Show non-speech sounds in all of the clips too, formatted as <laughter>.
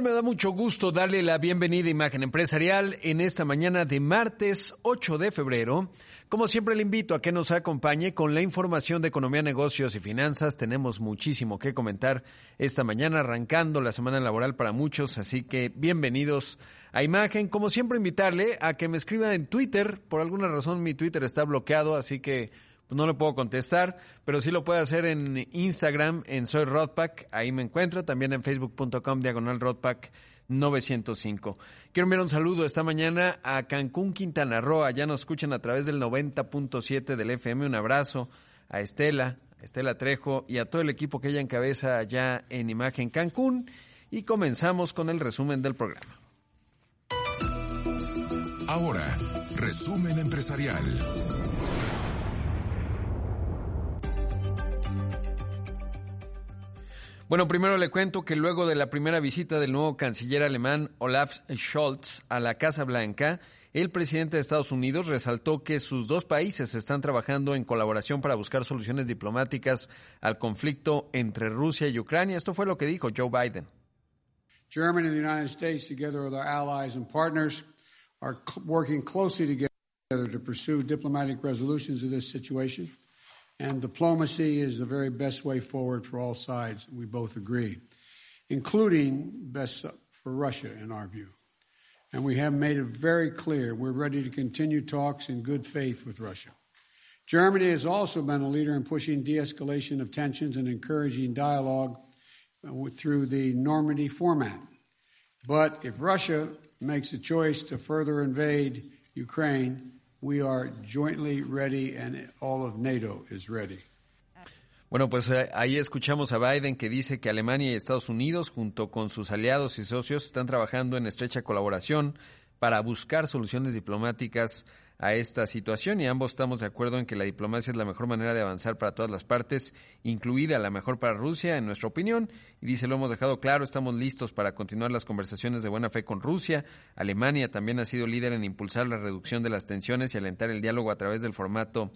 Me da mucho gusto darle la bienvenida a Imagen Empresarial en esta mañana de martes 8 de febrero. Como siempre le invito a que nos acompañe con la información de economía, negocios y finanzas. Tenemos muchísimo que comentar esta mañana, arrancando la semana laboral para muchos, así que bienvenidos a Imagen. Como siempre, invitarle a que me escriba en Twitter. Por alguna razón mi Twitter está bloqueado, así que pues no le puedo contestar, pero sí lo puede hacer en Instagram, en Soy Rodpack, ahí me encuentro, también en facebook.com, diagonal Rodpack 905. Quiero enviar un saludo esta mañana a Cancún, Quintana Roo, ya nos escuchan a través del 90.7 del FM, un abrazo a Estela, a Estela Trejo y a todo el equipo que ella encabeza allá en Imagen Cancún y comenzamos con el resumen del programa. Ahora, resumen empresarial. Bueno, primero le cuento que luego de la primera visita del nuevo canciller alemán Olaf Scholz a la Casa Blanca, el presidente de Estados Unidos resaltó que sus dos países están trabajando en colaboración para buscar soluciones diplomáticas al conflicto entre Rusia y Ucrania. Esto fue lo que dijo Joe Biden. Germany and the United States, together with our allies and partners, are working closely together to pursue diplomatic resolutions of this situation. And diplomacy is the very best way forward for all sides, we both agree, including best for Russia, in our view. And we have made it very clear we're ready to continue talks in good faith with Russia. Germany has also been a leader in pushing de escalation of tensions and encouraging dialogue uh, through the Normandy format. But if Russia makes a choice to further invade Ukraine, we are jointly ready and all of NATO is ready. Bueno, pues eh, ahí escuchamos a Biden que dice que Alemania y Estados Unidos, junto con sus aliados y socios, están trabajando en estrecha colaboración para buscar soluciones diplomáticas a esta situación y ambos estamos de acuerdo en que la diplomacia es la mejor manera de avanzar para todas las partes, incluida la mejor para Rusia, en nuestra opinión. Y dice, lo hemos dejado claro, estamos listos para continuar las conversaciones de buena fe con Rusia. Alemania también ha sido líder en impulsar la reducción de las tensiones y alentar el diálogo a través del formato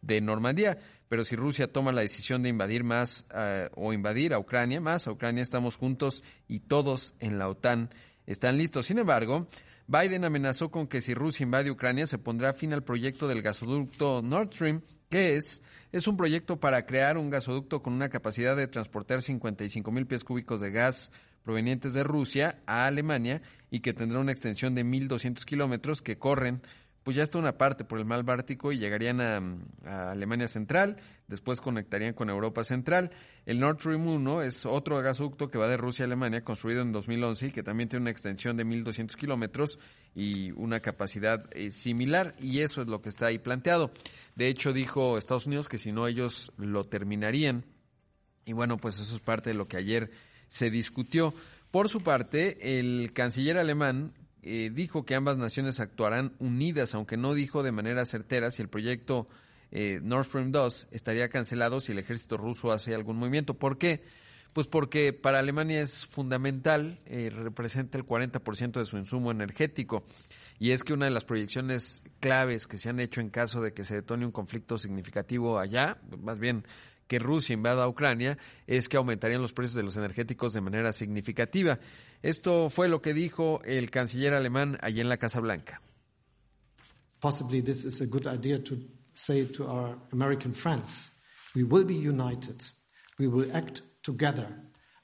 de Normandía. Pero si Rusia toma la decisión de invadir más uh, o invadir a Ucrania, más a Ucrania, estamos juntos y todos en la OTAN están listos. Sin embargo, Biden amenazó con que si Rusia invade Ucrania se pondrá fin al proyecto del gasoducto Nord Stream, que es, es un proyecto para crear un gasoducto con una capacidad de transportar 55 mil pies cúbicos de gas provenientes de Rusia a Alemania y que tendrá una extensión de 1.200 kilómetros que corren pues ya está una parte por el mar Báltico y llegarían a, a, Alemania Central, después conectarían con Europa Central. El Nord Stream 1 es otro gasoducto que va de Rusia a Alemania, construido en 2011 y que también tiene una extensión de 1.200 kilómetros y una capacidad eh, similar, y eso es lo que está ahí planteado. De hecho, dijo Estados Unidos que si no ellos lo terminarían, y bueno, pues eso es parte de lo que ayer se discutió. Por su parte, el canciller alemán eh, dijo que ambas naciones actuarán unidas, aunque no dijo de manera certera si el proyecto eh, Nord Stream 2 estaría cancelado si el ejército ruso hace algún movimiento. ¿Por qué? Pues porque para Alemania es fundamental, eh, representa el 40% de su insumo energético. Y es que una de las proyecciones claves que se han hecho en caso de que se detone un conflicto significativo allá, más bien que Rusia invada a Ucrania es que aumentarían los precios de los energéticos de manera significativa. Esto fue lo que dijo el canciller alemán allí en la Casa Blanca. Possibly this is a good idea to say to our American friends, we will be united, we will act together,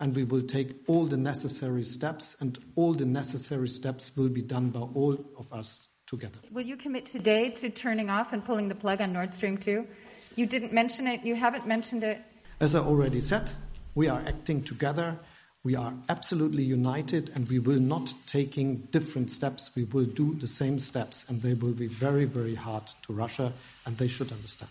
and we will take all the necessary steps, and all the necessary steps will be done by all of us together. Will you commit today to turning off and pulling the plug on Nord Stream 2? You didn't mention it, you haven't mentioned it. As I already said, we are acting together. We are absolutely united and we will not taking different steps. We will do the same steps and they will be very, very hard to Russia and they should understand.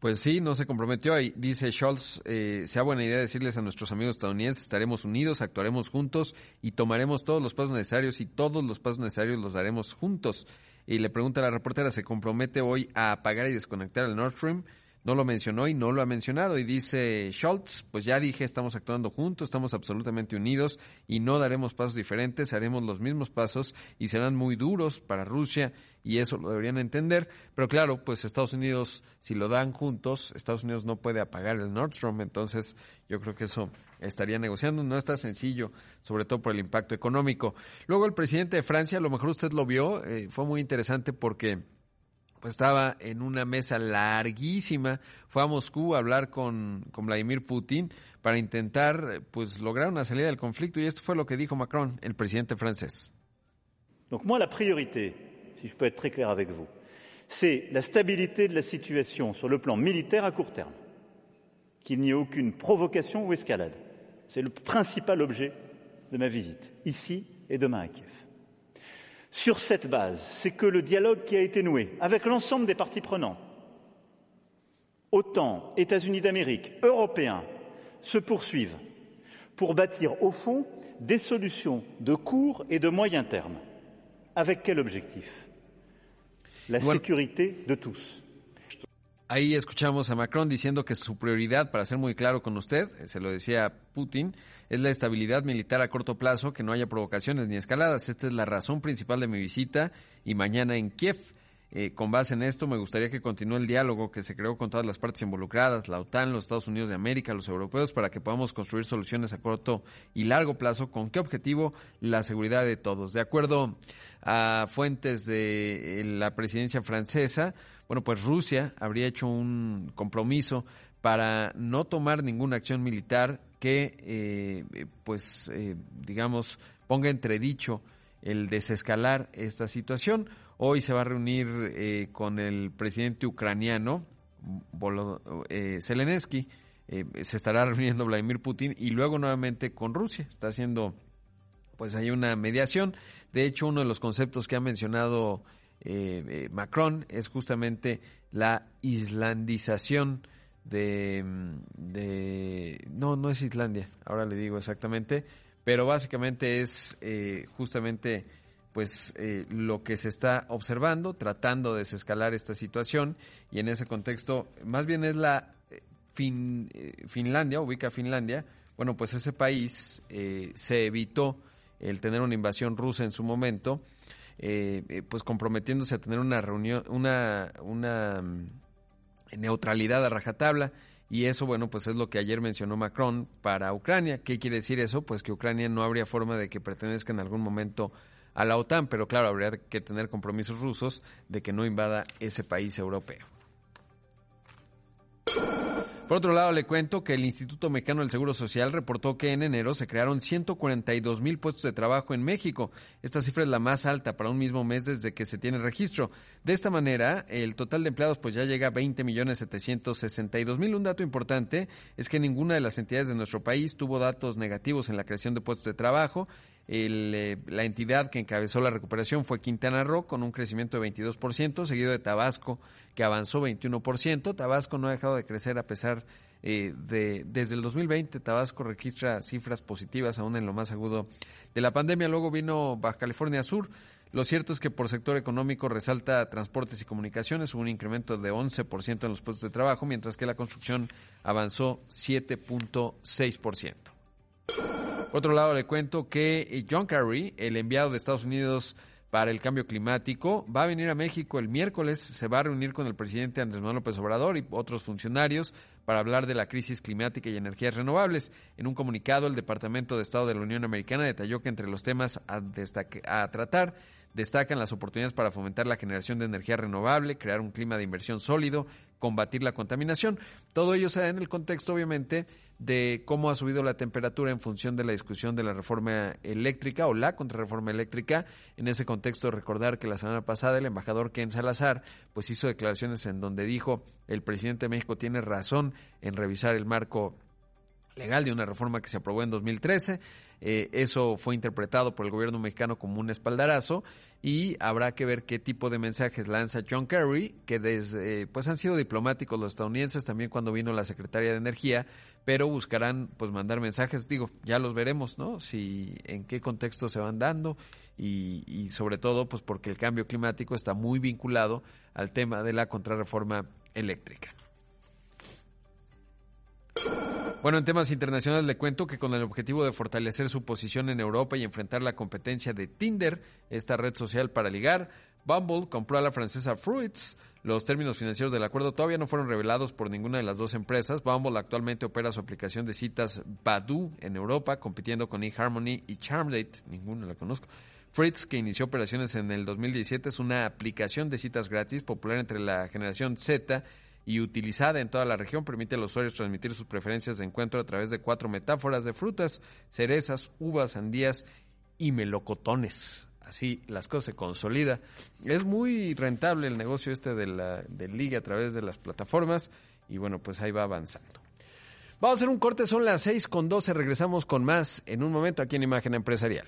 Pues sí, no se comprometió ahí. Dice Scholz, eh, sea buena idea decirles a nuestros amigos estadounidenses, estaremos unidos, actuaremos juntos y tomaremos todos los pasos necesarios y todos los pasos necesarios los daremos juntos. Y le pregunta a la reportera, ¿se compromete hoy a apagar y desconectar el Nord Stream? No lo mencionó y no lo ha mencionado. Y dice Scholz, pues ya dije, estamos actuando juntos, estamos absolutamente unidos y no daremos pasos diferentes, haremos los mismos pasos y serán muy duros para Rusia y eso lo deberían entender. Pero claro, pues Estados Unidos, si lo dan juntos, Estados Unidos no puede apagar el Nord Stream, entonces yo creo que eso estaría negociando. No está sencillo, sobre todo por el impacto económico. Luego el presidente de Francia, a lo mejor usted lo vio, eh, fue muy interesante porque pues estaba en una mesa larguísima, fue a Moscú a hablar con, con, Vladimir Putin para intentar pues lograr una salida del conflicto y esto fue lo que dijo Macron, el presidente francés. Donc moi la priorité, si je peux être très clair avec vous, c'est la stabilité de la situation sur le plan militaire à court terme. Qu'il n'y ait aucune provocation ou escalade. C'est le principal objet de ma visite, ici et demain à Kiev. Sur cette base, c'est que le dialogue qui a été noué avec l'ensemble des parties prenantes, OTAN, États-Unis d'Amérique, Européens, se poursuive pour bâtir au fond des solutions de court et de moyen terme. Avec quel objectif? La sécurité de tous. Ahí escuchamos a Macron diciendo que su prioridad, para ser muy claro con usted, eh, se lo decía Putin, es la estabilidad militar a corto plazo, que no haya provocaciones ni escaladas. Esta es la razón principal de mi visita y mañana en Kiev. Eh, con base en esto, me gustaría que continúe el diálogo que se creó con todas las partes involucradas, la OTAN, los Estados Unidos de América, los europeos, para que podamos construir soluciones a corto y largo plazo. ¿Con qué objetivo? La seguridad de todos. De acuerdo a fuentes de eh, la presidencia francesa, bueno, pues Rusia habría hecho un compromiso para no tomar ninguna acción militar que, eh, pues, eh, digamos, ponga entredicho el desescalar esta situación. Hoy se va a reunir eh, con el presidente ucraniano, Volo- eh, Zelensky, eh, se estará <laughs> reuniendo Vladimir Putin y luego nuevamente con Rusia. Está haciendo, pues, hay una mediación. De hecho, uno de los conceptos que ha mencionado eh, eh, Macron es justamente la islandización de, mm, de... No, no es Islandia, ahora le digo exactamente, pero básicamente es eh, justamente pues eh, lo que se está observando, tratando de desescalar esta situación y en ese contexto, más bien es la eh, fin- eh, Finlandia, ubica Finlandia, bueno, pues ese país eh, se evitó el tener una invasión rusa en su momento, eh, pues comprometiéndose a tener una reunión, una, una mm, neutralidad a rajatabla. Y eso, bueno, pues es lo que ayer mencionó Macron para Ucrania. ¿Qué quiere decir eso? Pues que Ucrania no habría forma de que pertenezca en algún momento a la OTAN, pero claro, habría que tener compromisos rusos de que no invada ese país europeo. Por otro lado, le cuento que el Instituto Mexicano del Seguro Social reportó que en enero se crearon 142 mil puestos de trabajo en México. Esta cifra es la más alta para un mismo mes desde que se tiene registro. De esta manera, el total de empleados pues ya llega a 20 millones 762 mil. Un dato importante es que ninguna de las entidades de nuestro país tuvo datos negativos en la creación de puestos de trabajo. El, eh, la entidad que encabezó la recuperación fue Quintana Roo con un crecimiento de 22%, seguido de Tabasco que avanzó 21%. Tabasco no ha dejado de crecer a pesar eh, de desde el 2020 Tabasco registra cifras positivas aún en lo más agudo de la pandemia. Luego vino Baja California Sur. Lo cierto es que por sector económico resalta transportes y comunicaciones, hubo un incremento de 11% en los puestos de trabajo, mientras que la construcción avanzó 7.6%. Por otro lado, le cuento que eh, John Kerry, el enviado de Estados Unidos para el cambio climático, va a venir a México el miércoles, se va a reunir con el presidente Andrés Manuel López Obrador y otros funcionarios para hablar de la crisis climática y energías renovables. En un comunicado, el Departamento de Estado de la Unión Americana detalló que entre los temas a, a tratar destacan las oportunidades para fomentar la generación de energía renovable, crear un clima de inversión sólido, combatir la contaminación. Todo ello se da en el contexto, obviamente, de cómo ha subido la temperatura en función de la discusión de la reforma eléctrica o la contrarreforma eléctrica. En ese contexto, recordar que la semana pasada el embajador Ken Salazar pues hizo declaraciones en donde dijo el presidente de México tiene razón en revisar el marco legal de una reforma que se aprobó en 2013. Eh, eso fue interpretado por el gobierno mexicano como un espaldarazo y habrá que ver qué tipo de mensajes lanza John Kerry, que desde, eh, pues han sido diplomáticos los estadounidenses también cuando vino la secretaria de Energía, pero buscarán pues mandar mensajes, digo, ya los veremos, ¿no? Si en qué contexto se van dando y, y sobre todo pues porque el cambio climático está muy vinculado al tema de la contrarreforma eléctrica. Bueno, en temas internacionales le cuento que con el objetivo de fortalecer su posición en Europa y enfrentar la competencia de Tinder, esta red social para ligar, Bumble compró a la francesa Fruits. Los términos financieros del acuerdo todavía no fueron revelados por ninguna de las dos empresas. Bumble actualmente opera su aplicación de citas Badoo en Europa, compitiendo con eHarmony y Charmdate. Ninguna la conozco. Fritz, que inició operaciones en el 2017, es una aplicación de citas gratis popular entre la generación Z y utilizada en toda la región, permite a los usuarios transmitir sus preferencias de encuentro a través de cuatro metáforas de frutas, cerezas, uvas, sandías y melocotones. Así las cosas se consolida. Es muy rentable el negocio este de la del liga a través de las plataformas y bueno, pues ahí va avanzando. Vamos a hacer un corte, son las 6 con 12, regresamos con más en un momento aquí en Imagen Empresarial.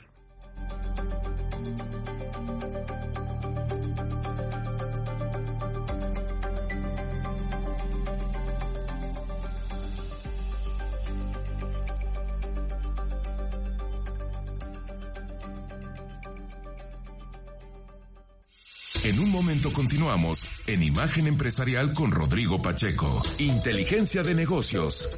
En un momento continuamos en Imagen Empresarial con Rodrigo Pacheco. Inteligencia de negocios.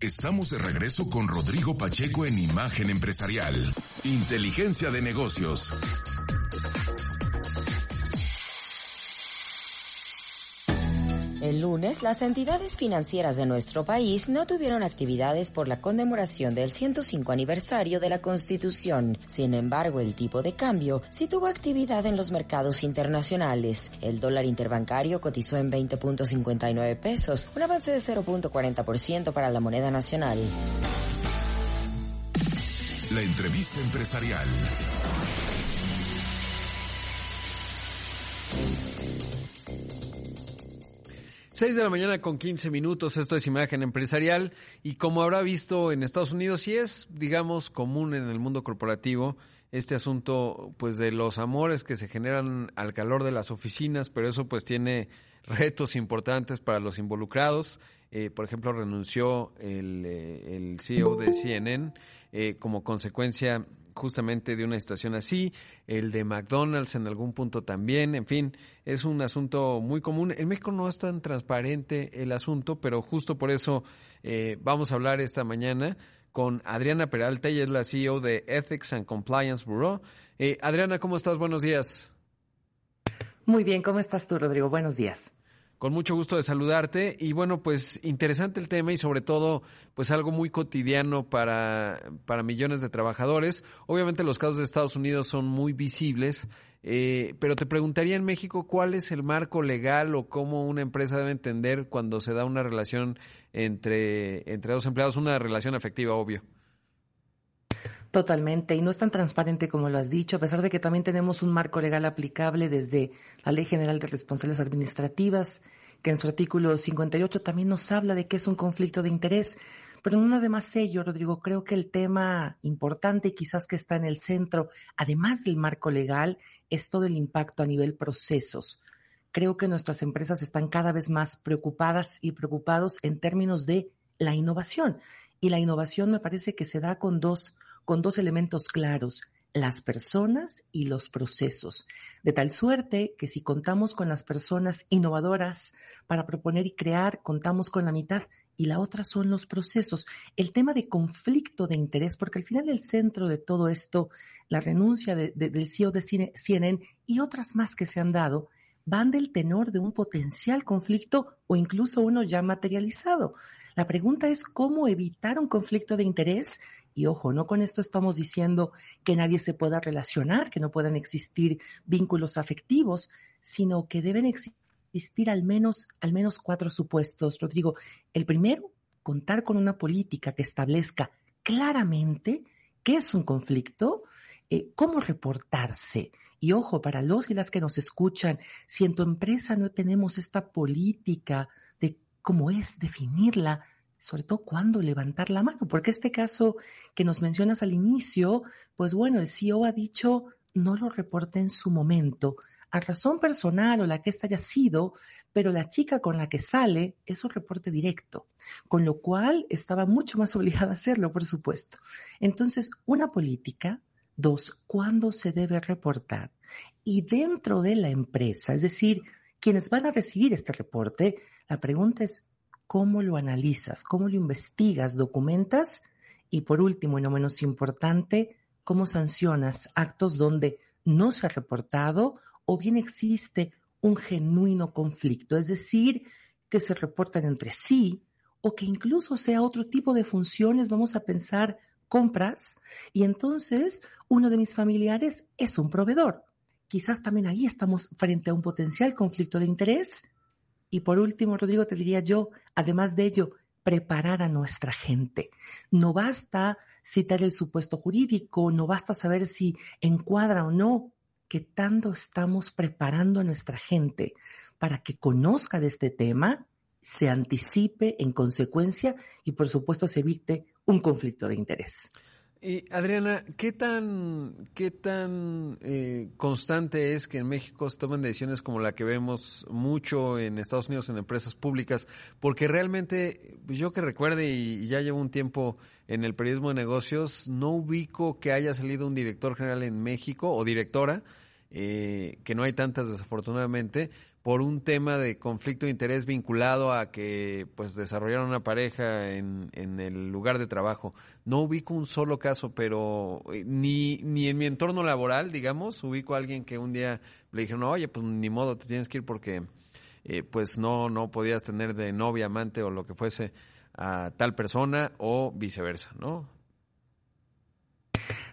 Estamos de regreso con Rodrigo Pacheco en Imagen Empresarial. Inteligencia de negocios. Las entidades financieras de nuestro país no tuvieron actividades por la conmemoración del 105 aniversario de la Constitución. Sin embargo, el tipo de cambio sí tuvo actividad en los mercados internacionales. El dólar interbancario cotizó en 20.59 pesos, un avance de 0.40% para la moneda nacional. La entrevista empresarial. 6 de la mañana con 15 minutos, esto es Imagen Empresarial y como habrá visto en Estados Unidos, sí es, digamos, común en el mundo corporativo este asunto pues de los amores que se generan al calor de las oficinas, pero eso pues tiene retos importantes para los involucrados. Eh, por ejemplo, renunció el, eh, CEO de CNN eh, como consecuencia justamente de una situación así, el de McDonald's en algún punto también, en fin, es un asunto muy común. En México no es tan transparente el asunto, pero justo por eso eh, vamos a hablar esta mañana con Adriana Peralta, ella es la CEO de Ethics and Compliance Bureau. Eh, Adriana, ¿cómo estás? Buenos días. Muy bien, ¿cómo estás tú, Rodrigo? Buenos días. Con mucho gusto de saludarte y bueno, pues interesante el tema y sobre todo pues algo muy cotidiano para, para millones de trabajadores. Obviamente los casos de Estados Unidos son muy visibles, eh, pero te preguntaría en México cuál es el marco legal o cómo una empresa debe entender cuando se da una relación entre, entre dos empleados, una relación afectiva, obvio. Totalmente, y no es tan transparente como lo has dicho, a pesar de que también tenemos un marco legal aplicable desde la Ley General de Responsabilidades Administrativas, que en su artículo 58 también nos habla de que es un conflicto de interés. Pero no nada más ello, Rodrigo, creo que el tema importante y quizás que está en el centro, además del marco legal, es todo el impacto a nivel procesos. Creo que nuestras empresas están cada vez más preocupadas y preocupados en términos de la innovación. Y la innovación me parece que se da con dos con dos elementos claros, las personas y los procesos. De tal suerte que si contamos con las personas innovadoras para proponer y crear, contamos con la mitad y la otra son los procesos. El tema de conflicto de interés, porque al final el centro de todo esto, la renuncia del CEO de CNN y otras más que se han dado, van del tenor de un potencial conflicto o incluso uno ya materializado. La pregunta es cómo evitar un conflicto de interés y ojo, no con esto estamos diciendo que nadie se pueda relacionar, que no puedan existir vínculos afectivos, sino que deben existir al menos, al menos cuatro supuestos. Rodrigo, el primero, contar con una política que establezca claramente qué es un conflicto, eh, cómo reportarse. Y ojo, para los y las que nos escuchan, si en tu empresa no tenemos esta política de cómo es definirla, sobre todo cuándo levantar la mano, porque este caso que nos mencionas al inicio, pues bueno, el CEO ha dicho no lo reporte en su momento, a razón personal o la que ésta haya sido, pero la chica con la que sale es un reporte directo, con lo cual estaba mucho más <laughs> obligada a hacerlo, por supuesto. Entonces, una política Dos, ¿cuándo se debe reportar? Y dentro de la empresa, es decir, quienes van a recibir este reporte, la pregunta es, ¿cómo lo analizas? ¿Cómo lo investigas? ¿Documentas? Y por último, y no menos importante, ¿cómo sancionas actos donde no se ha reportado o bien existe un genuino conflicto? Es decir, que se reportan entre sí o que incluso sea otro tipo de funciones, vamos a pensar compras, y entonces uno de mis familiares es un proveedor. Quizás también ahí estamos frente a un potencial conflicto de interés. Y por último, Rodrigo, te diría yo, además de ello, preparar a nuestra gente. No basta citar el supuesto jurídico, no basta saber si encuadra o no, que tanto estamos preparando a nuestra gente para que conozca de este tema, se anticipe en consecuencia y por supuesto se evite un conflicto de interés. Y Adriana, ¿qué tan, qué tan eh, constante es que en México se tomen decisiones como la que vemos mucho en Estados Unidos en empresas públicas? Porque realmente, pues, yo que recuerde y ya llevo un tiempo en el periodismo de negocios, no ubico que haya salido un director general en México o directora, eh, que no hay tantas desafortunadamente, por un tema de conflicto de interés vinculado a que pues desarrollaron una pareja en, en el lugar de trabajo. No ubico un solo caso, pero eh, ni, ni en mi entorno laboral, digamos, ubico a alguien que un día le dijeron, oye, pues ni modo, te tienes que ir porque eh, pues no, no podías tener de novia, amante o lo que fuese a tal persona o viceversa, ¿no?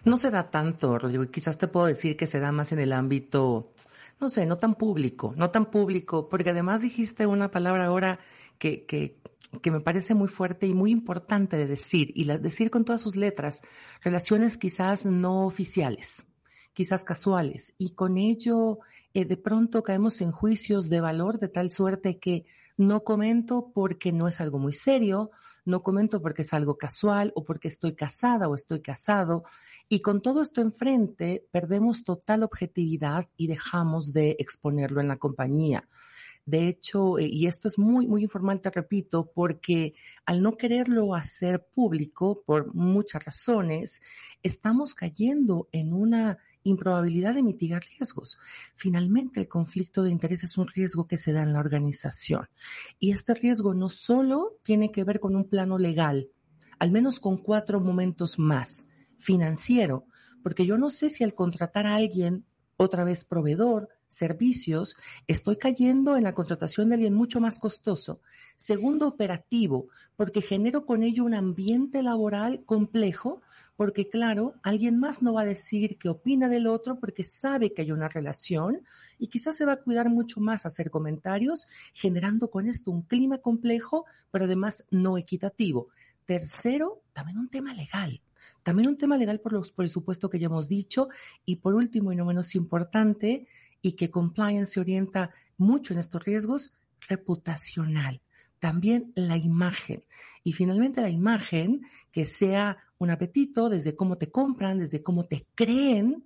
No se da tanto, Rodrigo, y quizás te puedo decir que se da más en el ámbito no sé, no tan público, no tan público, porque además dijiste una palabra ahora que, que, que me parece muy fuerte y muy importante de decir, y la, decir con todas sus letras, relaciones quizás no oficiales, quizás casuales, y con ello eh, de pronto caemos en juicios de valor de tal suerte que no comento porque no es algo muy serio, no comento porque es algo casual o porque estoy casada o estoy casado, y con todo esto enfrente, perdemos total objetividad y dejamos de exponerlo en la compañía. De hecho, eh, y esto es muy, muy informal, te repito, porque al no quererlo hacer público, por muchas razones, estamos cayendo en una improbabilidad de mitigar riesgos. Finalmente, el conflicto de interés es un riesgo que se da en la organización. Y este riesgo no solo tiene que ver con un plano legal, al menos con cuatro momentos más financiero, porque yo no sé si al contratar a alguien, otra vez proveedor, servicios, estoy cayendo en la contratación de alguien mucho más costoso. Segundo, operativo, porque genero con ello un ambiente laboral complejo, porque claro, alguien más no va a decir qué opina del otro porque sabe que hay una relación y quizás se va a cuidar mucho más hacer comentarios, generando con esto un clima complejo, pero además no equitativo. Tercero, también un tema legal. También un tema legal por, los, por el supuesto que ya hemos dicho. Y por último y no menos importante, y que compliance se orienta mucho en estos riesgos, reputacional. También la imagen. Y finalmente la imagen que sea un apetito desde cómo te compran, desde cómo te creen,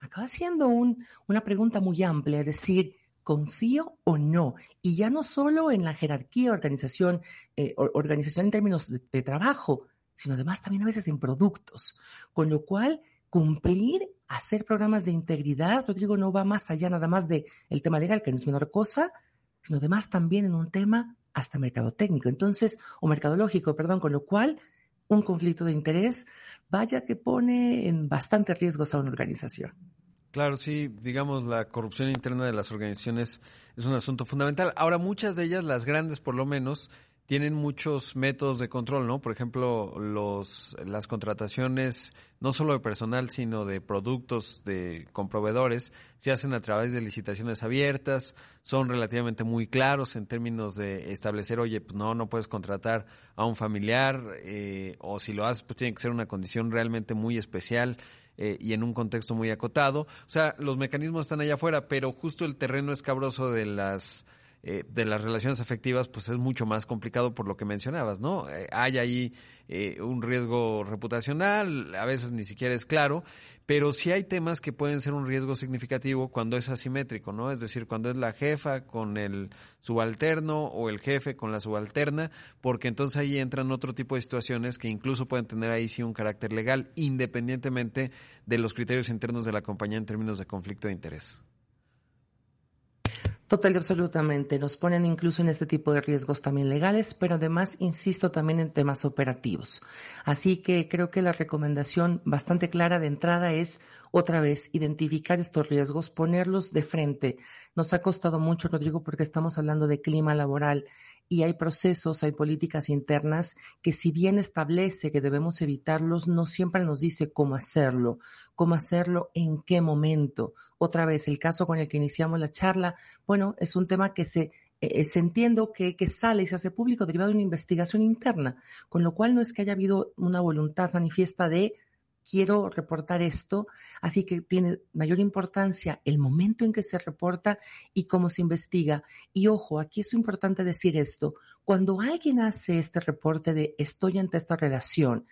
acaba siendo un, una pregunta muy amplia, es decir, confío o no. Y ya no solo en la jerarquía, organización, eh, organización en términos de, trabajo, sino además también a veces en productos. Con lo cual, cumplir, hacer programas de integridad, Rodrigo, no va más allá nada más de el tema legal, que no es menor cosa, sino además también en un tema hasta mercadotécnico, entonces, o mercadológico, perdón, con lo cual un conflicto de interés, vaya que pone en bastante riesgos a una organización. Claro, sí, digamos, la corrupción interna de las organizaciones es un asunto fundamental. Ahora, muchas de ellas, las grandes por lo menos, tienen muchos métodos de control, ¿no? Por ejemplo, los, las contrataciones, no solo de personal, sino de productos de, con proveedores, se hacen a través de licitaciones abiertas, son relativamente muy claros en términos de establecer, oye, pues no, no puedes contratar a un familiar, eh, o si lo haces, pues tiene que ser una condición realmente muy especial. Eh, y en un contexto muy acotado. O sea, los mecanismos están allá afuera, pero justo el terreno escabroso de las eh, de las relaciones afectivas, pues es mucho más complicado por lo que mencionabas, ¿no? Eh, hay ahí eh, un riesgo reputacional, a veces ni siquiera es claro, pero sí hay temas que pueden ser un riesgo significativo cuando es asimétrico, ¿no? Es decir, cuando es la jefa con el subalterno o el jefe con la subalterna, porque entonces ahí entran otro tipo de situaciones que incluso pueden tener ahí sí un carácter legal, independientemente de los criterios internos de la compañía en términos de conflicto de interés. Total y absolutamente. Nos ponen incluso en este tipo de riesgos también legales, pero además insisto también en temas operativos. Así que creo que la recomendación bastante clara de entrada es otra vez identificar estos riesgos, ponerlos de frente. Nos ha costado mucho, Rodrigo, porque estamos hablando de clima laboral y hay procesos, hay políticas internas que si bien establece que debemos evitarlos, no siempre nos dice cómo hacerlo, cómo hacerlo, en qué momento. Otra vez, el caso con el que iniciamos la charla, bueno, es un tema que se eh, eh, se entiendo que, que, sale y se hace público derivado de una investigación interna, con lo cual no es que haya habido una voluntad manifiesta de quiero reportar esto, así que tiene mayor importancia el momento en que se reporta y cómo se investiga. Y ojo, aquí es importante decir esto, cuando alguien hace este reporte de estoy ante esta relación,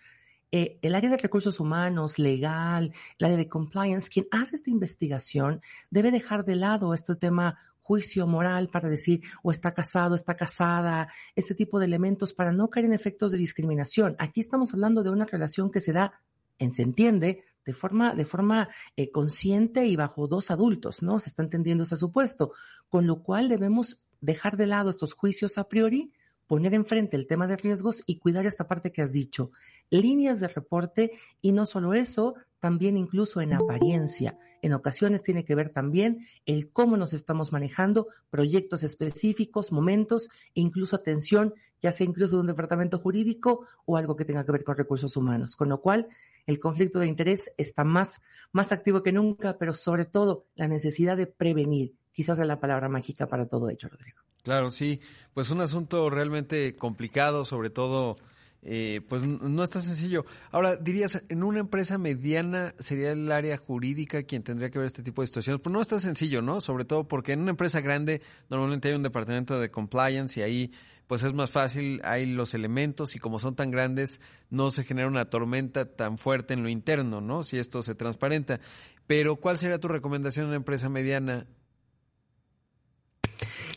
eh, el área de recursos humanos, legal, el área de compliance, quien hace esta investigación debe dejar de lado este tema juicio moral para decir o está casado, está casada, este tipo de elementos para no caer en efectos de discriminación. Aquí estamos hablando de una relación que se da se entiende de forma, de forma eh, consciente y bajo dos adultos, ¿no? Se está entendiendo ese supuesto, con lo cual debemos dejar de lado estos juicios a priori, poner enfrente el tema de riesgos y cuidar esta parte que has dicho, líneas de reporte y no solo eso, también incluso en apariencia. En ocasiones tiene que ver también el cómo nos estamos manejando, proyectos específicos, momentos, incluso atención, ya sea incluso de un departamento jurídico o algo que tenga que ver con recursos humanos. Con lo cual, el conflicto de interés está más, más activo que nunca, pero sobre todo la necesidad de prevenir. Quizás es la palabra mágica para todo ello, Rodrigo. Claro, sí. Pues un asunto realmente complicado, sobre todo eh, pues no está sencillo. Ahora, dirías, en una empresa mediana sería el área jurídica quien tendría que ver este tipo de situaciones. Pues no está sencillo, ¿no? Sobre todo porque en una empresa grande normalmente hay un departamento de compliance y ahí pues es más fácil, hay los elementos y como son tan grandes no se genera una tormenta tan fuerte en lo interno, ¿no? Si esto se transparenta. Pero ¿cuál sería tu recomendación en una empresa mediana?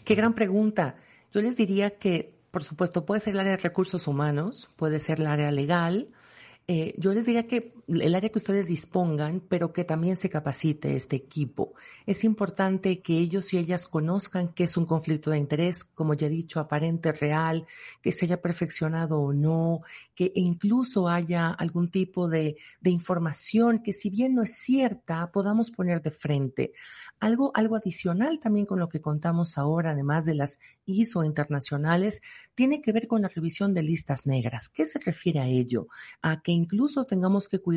Qué gran pregunta. Yo les diría que por supuesto, puede ser el área de recursos humanos, puede ser el área legal. Eh, yo les diría que el área que ustedes dispongan, pero que también se capacite este equipo. Es importante que ellos y ellas conozcan qué es un conflicto de interés, como ya he dicho, aparente, real, que se haya perfeccionado o no, que incluso haya algún tipo de, de información que si bien no es cierta, podamos poner de frente. Algo, algo adicional también con lo que contamos ahora, además de las ISO internacionales, tiene que ver con la revisión de listas negras. ¿Qué se refiere a ello? A que incluso tengamos que cuidar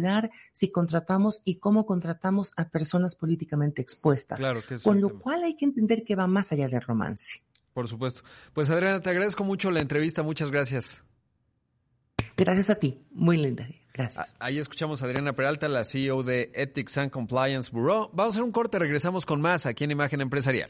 si contratamos y cómo contratamos a personas políticamente expuestas. Claro que con lo cual hay que entender que va más allá del romance. Por supuesto. Pues Adriana, te agradezco mucho la entrevista. Muchas gracias. Gracias a ti. Muy linda. Gracias. Ahí escuchamos a Adriana Peralta, la CEO de Ethics and Compliance Bureau. Vamos a hacer un corte, regresamos con más aquí en Imagen Empresarial.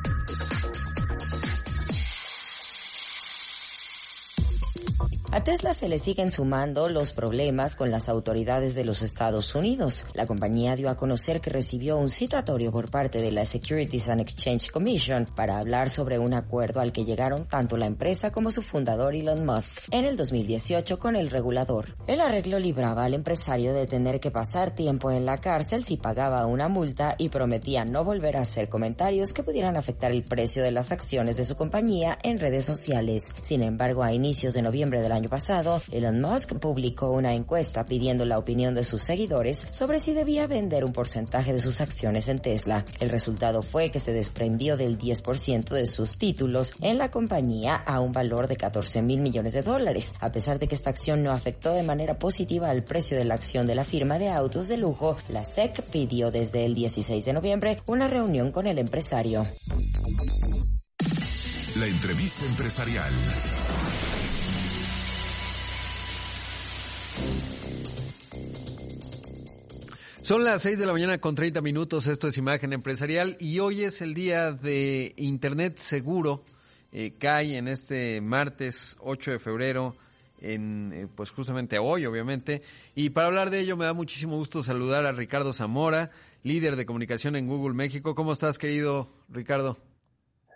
A Tesla se le siguen sumando los problemas con las autoridades de los Estados Unidos. La compañía dio a conocer que recibió un citatorio por parte de la Securities and Exchange Commission para hablar sobre un acuerdo al que llegaron tanto la empresa como su fundador Elon Musk en el 2018 con el regulador. El arreglo libraba al empresario de tener que pasar tiempo en la cárcel si pagaba una multa y prometía no volver a hacer comentarios que pudieran afectar el precio de las acciones de su compañía en redes sociales. Sin embargo, a inicios de noviembre del año año pasado, Elon Musk publicó una encuesta pidiendo la opinión de sus seguidores sobre si debía vender un porcentaje de sus acciones en Tesla. El resultado fue que se desprendió del 10% de sus títulos en la compañía a un valor de 14 mil millones de dólares. A pesar de que esta acción no afectó de manera positiva al precio de la acción de la firma de autos de lujo, la SEC pidió desde el 16 de noviembre una reunión con el empresario. La entrevista empresarial. Son las 6 de la mañana con 30 minutos, esto es Imagen Empresarial y hoy es el día de Internet Seguro, eh, cae en este martes 8 de febrero, en, eh, pues justamente hoy obviamente, y para hablar de ello me da muchísimo gusto saludar a Ricardo Zamora, líder de comunicación en Google México. ¿Cómo estás querido Ricardo?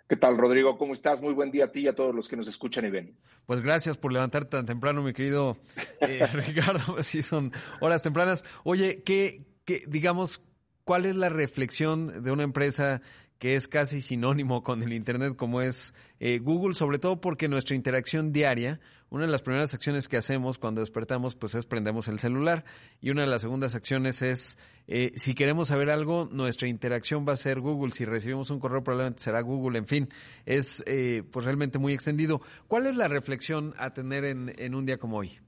¿Qué tal, Rodrigo? ¿Cómo estás? Muy buen día a ti y a todos los que nos escuchan y ven. Pues gracias por levantar tan temprano, mi querido eh, <laughs> Ricardo. <laughs> Sí, son horas tempranas. Oye, ¿qué, qué, digamos, cuál es la reflexión de una empresa que es casi sinónimo con el Internet como es eh, Google, sobre todo porque nuestra interacción diaria, una de las primeras acciones que hacemos cuando despertamos, pues es prendemos el celular y una de las segundas acciones es, eh, si queremos saber algo, nuestra interacción va a ser Google, si recibimos un correo probablemente será Google, en fin, es eh, pues realmente muy extendido. ¿Cuál es la reflexión a tener en, un día como hoy?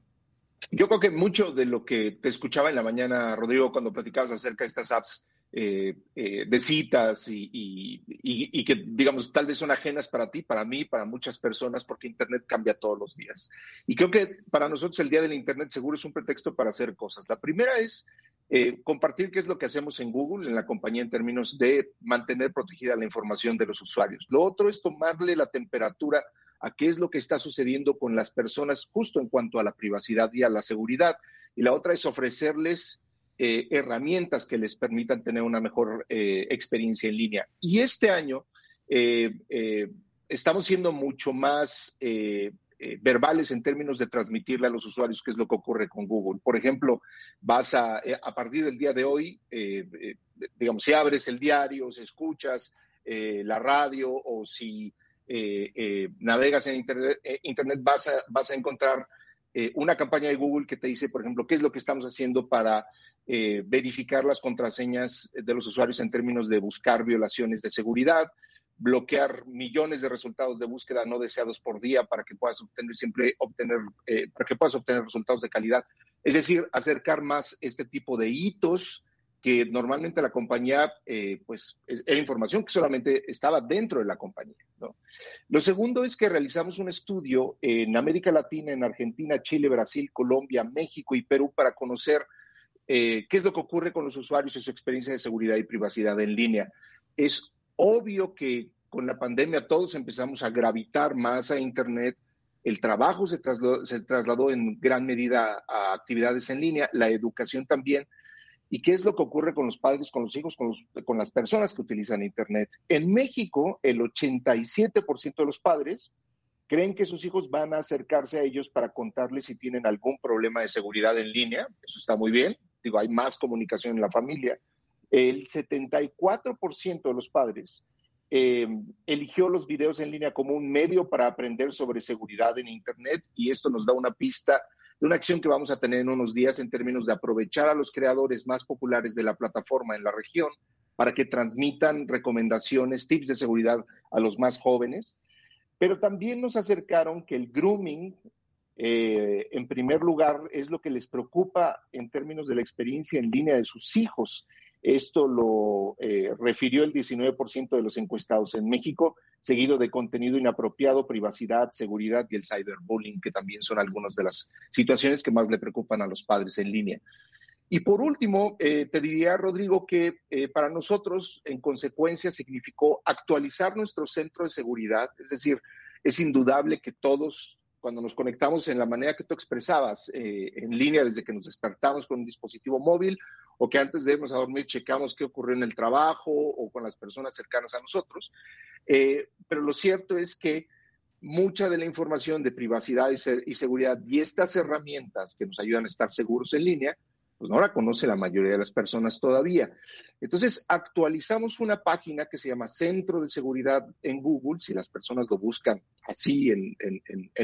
Yo creo que mucho de lo que te escuchaba en la mañana, Rodrigo, cuando platicabas acerca de estas apps, eh, eh, de citas y, y, y, que, digamos, tal vez son ajenas para ti, para mí, para muchas personas, porque Internet cambia todos los días. Y creo que para nosotros el Día del Internet seguro es un pretexto para hacer cosas. La primera es eh, compartir qué es lo que hacemos en Google, en la compañía, en términos de mantener protegida la información de los usuarios. Lo otro es tomarle la temperatura a qué es lo que está sucediendo con las personas justo en cuanto a la privacidad y a la seguridad. Y la otra es ofrecerles eh, herramientas que les permitan tener una mejor eh, experiencia en línea. Y este año estamos siendo mucho más verbales en términos de transmitirle a los usuarios qué es lo que ocurre con Google. Por ejemplo, vas a, a partir del día de hoy, digamos, si abres el diario, si escuchas la radio o si navegas en Internet, vas, a, vas a encontrar una campaña de Google que te dice, por ejemplo, qué es lo que estamos haciendo para eh, verificar las contraseñas de los usuarios en términos de buscar violaciones de seguridad, bloquear millones de resultados de búsqueda no deseados por día para que puedas obtener siempre obtener eh, para que puedas obtener resultados de calidad. Es decir, acercar más este tipo de hitos que normalmente la compañía, eh, pues, era información que solamente estaba dentro de la compañía. ¿no? Lo segundo es que realizamos un estudio en América Latina, en Argentina, Chile, Brasil, Colombia, México y Perú para conocer eh, qué es lo que ocurre con los usuarios y su experiencia de seguridad y privacidad en línea. Es obvio que con la pandemia todos empezamos a gravitar más a Internet, el trabajo se trasladó, se trasladó en gran medida a actividades en línea, la educación también. ¿Y qué es lo que ocurre con los padres, con los hijos, con, con las personas que utilizan Internet? En México, el 87% de los padres creen que sus hijos van a acercarse a ellos para contarles si tienen algún problema de seguridad en línea. Eso está muy bien digo, hay más comunicación en la familia. El 74% de los padres eh, eligió los videos en línea como un medio para aprender sobre seguridad en Internet y esto nos da una pista de una acción que vamos a tener en unos días en términos de aprovechar a los creadores más populares de la plataforma en la región para que transmitan recomendaciones, tips de seguridad a los más jóvenes. Pero también nos acercaron que el grooming eh, en primer lugar, es lo que les preocupa en términos de la experiencia en línea de sus hijos. Esto lo eh, refirió el 19% de los encuestados en México, seguido de contenido inapropiado, privacidad, seguridad y el cyberbullying, que también son algunas de las situaciones que más le preocupan a los padres en línea. Y por último, eh, te diría, Rodrigo, que para nosotros, en consecuencia, significó actualizar nuestro centro de seguridad. Es decir, es indudable que todos cuando nos conectamos en la manera que tú expresabas, eh, en línea desde que nos despertamos con un dispositivo móvil o que antes de irnos a dormir checamos qué ocurrió en el trabajo o con las personas cercanas a nosotros. Eh, pero lo cierto es que mucha de la información de privacidad y, seguridad y estas herramientas que nos ayudan a estar seguros en línea pues no la conoce la mayoría de las personas todavía. Entonces, actualizamos una página que se llama Centro de Seguridad en Google. Si las personas lo buscan así en,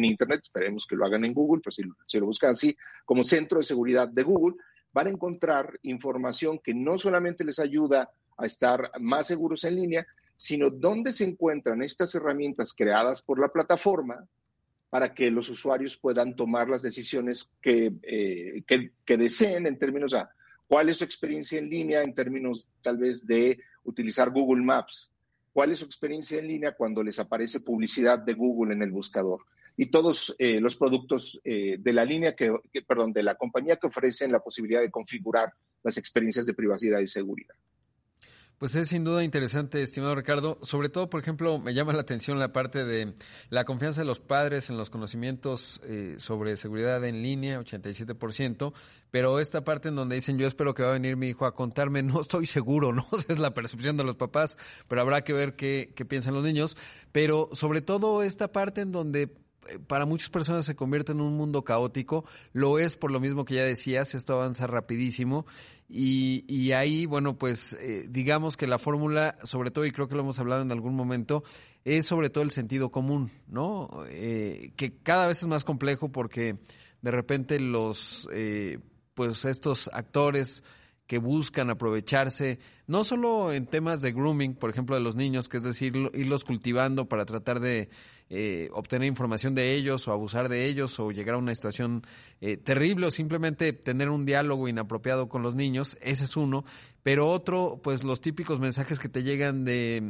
Internet, esperemos que lo hagan en Google, pero si lo buscan así como Centro de Seguridad de Google, van a encontrar información que no solamente les ayuda a estar más seguros en línea, sino dónde se encuentran estas herramientas creadas por la plataforma para que los usuarios puedan tomar las decisiones eh, que, que, deseen en términos a cuál es su experiencia en línea, en términos tal vez de utilizar Google Maps, cuál es su experiencia en línea cuando les aparece publicidad de Google en el buscador. Y todos eh, los productos eh, de la línea que, perdón, de la compañía que ofrecen la posibilidad de configurar las experiencias de privacidad y seguridad. Pues es sin duda interesante, estimado Ricardo. Sobre todo, por ejemplo, me llama la atención la parte de la confianza de los padres en los conocimientos eh, sobre seguridad en línea, 87%, pero esta parte en donde dicen yo espero que va a venir mi hijo a contarme, <laughs> no estoy seguro, ¿no? es la percepción de los papás, pero habrá que ver qué, piensan los niños. Pero sobre todo esta parte en donde para muchas personas se convierte en un mundo caótico. Lo es por lo mismo que ya decías, esto avanza rapidísimo. Y, y ahí, bueno, pues eh, digamos que la fórmula, sobre todo, y creo que lo hemos hablado en algún momento, es sobre todo el sentido común, ¿no? Eh, que cada vez es más complejo porque de repente los, pues estos actores que buscan aprovecharse, no solo en temas de grooming, por ejemplo, de los niños, que es decir, irlos cultivando para tratar de eh, obtener información de ellos o abusar de ellos o llegar a una situación eh, terrible o simplemente tener un diálogo inapropiado con los niños, ese es uno, pero otro, pues los típicos mensajes que te llegan de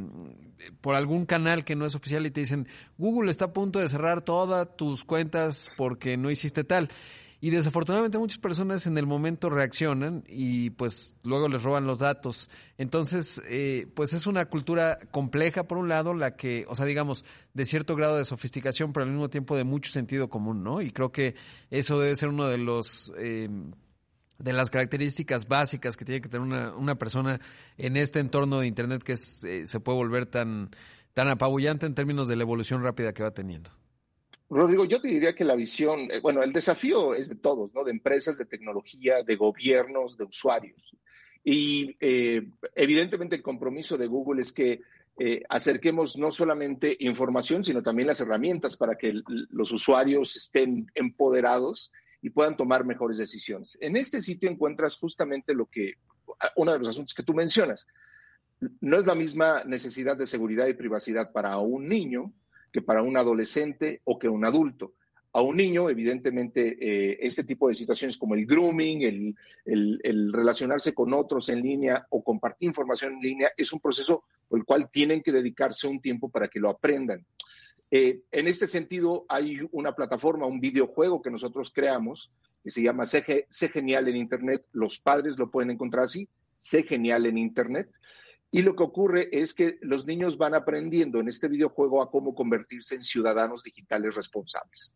por algún canal que no es oficial y te dicen, Google está a punto de cerrar todas tus cuentas porque no hiciste tal. Y desafortunadamente muchas personas en el momento reaccionan y pues luego les roban los datos. Entonces, eh, pues es una cultura compleja por un lado, la que, o sea, digamos, de cierto grado de sofisticación, pero al mismo tiempo de mucho sentido común, ¿no? Y creo que eso debe ser uno de los... Eh, de las características básicas que tiene que tener una, una persona en este entorno de Internet que eh, se puede volver tan, tan apabullante en términos de la evolución rápida que va teniendo. Rodrigo, yo te diría que la visión, eh, bueno, el desafío es de todos, ¿no? De empresas, de tecnología, de gobiernos, de usuarios. Y eh, evidentemente el compromiso de Google es que eh, acerquemos no solamente información, sino también las herramientas para que los usuarios estén empoderados y puedan tomar mejores decisiones. En este sitio encuentras justamente lo que, uno de los asuntos que tú mencionas. No es la misma necesidad de seguridad y privacidad para un niño que para un adolescente o que un adulto. A un niño, evidentemente, eh, este tipo de situaciones como el grooming, el, relacionarse con otros en línea o compartir información en línea, es un proceso por el cual tienen que dedicarse un tiempo para que lo aprendan. Eh, en este sentido, hay una plataforma, un videojuego que nosotros creamos, que se llama Sé, Genial en Internet. Los padres lo pueden encontrar así, Sé Genial en Internet. Y lo que ocurre es que los niños van aprendiendo en este videojuego a cómo convertirse en ciudadanos digitales responsables.